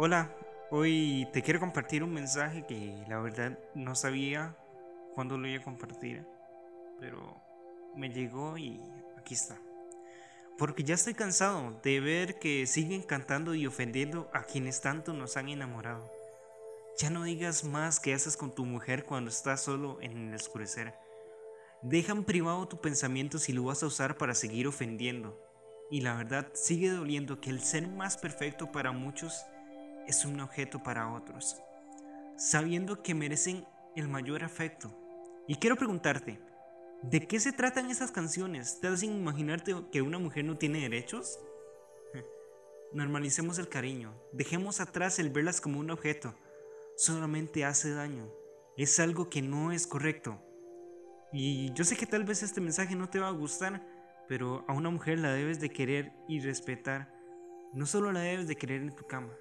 Hola, hoy te quiero compartir un mensaje que la verdad no sabía cuándo lo iba a compartir, pero me llegó y aquí está. Porque ya estoy cansado de ver que siguen cantando y ofendiendo a quienes tanto nos han enamorado. Ya no digas más que haces con tu mujer cuando estás solo en el oscurecer. Dejan privado tu pensamiento si lo vas a usar para seguir ofendiendo. Y la verdad sigue doliendo que el ser más perfecto para muchos es un objeto para otros, sabiendo que merecen el mayor afecto. Y quiero preguntarte, ¿de qué se tratan esas canciones? ¿Te hacen imaginarte que una mujer no tiene derechos? Normalicemos el cariño, dejemos atrás el verlas como un objeto. Solamente hace daño, es algo que no es correcto. Y yo sé que tal vez este mensaje no te va a gustar, pero a una mujer la debes de querer y respetar. No solo la debes de querer en tu cama,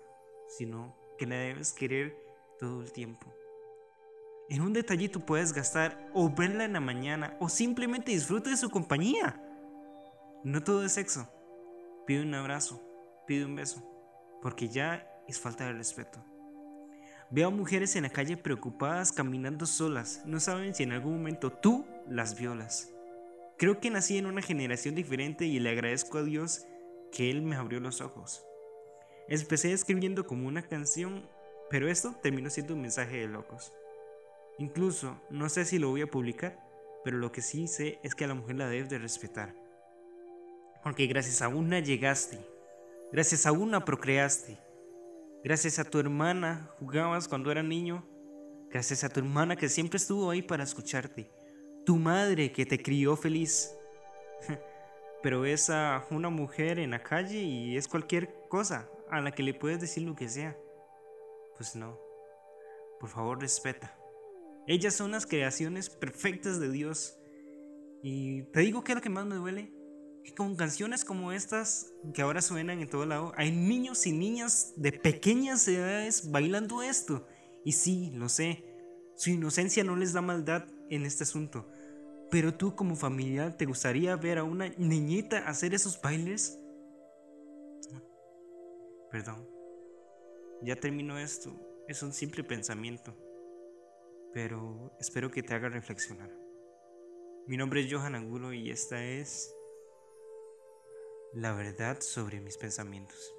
sino que la debes querer todo el tiempo. En un detallito puedes gastar o verla en la mañana o simplemente disfruta de su compañía. No todo es sexo. Pide un abrazo, pide un beso, porque ya es falta de respeto. Veo a mujeres en la calle preocupadas caminando solas, no saben si en algún momento tú las violas. Creo que nací en una generación diferente y le agradezco a Dios que Él me abrió los ojos. Empecé escribiendo como una canción, pero esto terminó siendo un mensaje de locos. Incluso, no sé si lo voy a publicar, pero lo que sí sé es que a la mujer la debes de respetar. Porque gracias a una llegaste, gracias a una procreaste, gracias a tu hermana jugabas cuando era niño, gracias a tu hermana que siempre estuvo ahí para escucharte, tu madre que te crió feliz. pero es a una mujer en la calle y es cualquier cosa, a la que le puedes decir lo que sea. Pues no. Por favor, respeta. Ellas son las creaciones perfectas de Dios. Y te digo que es lo que más me duele. Que con canciones como estas que ahora suenan en todo lado, hay niños y niñas de pequeñas edades bailando esto. Y sí, lo sé. Su inocencia no les da maldad en este asunto. Pero tú como familiar, ¿te gustaría ver a una niñita hacer esos bailes? Perdón. Ya terminó esto. Es un simple pensamiento. Pero espero que te haga reflexionar. Mi nombre es Johan Angulo y esta es la verdad sobre mis pensamientos.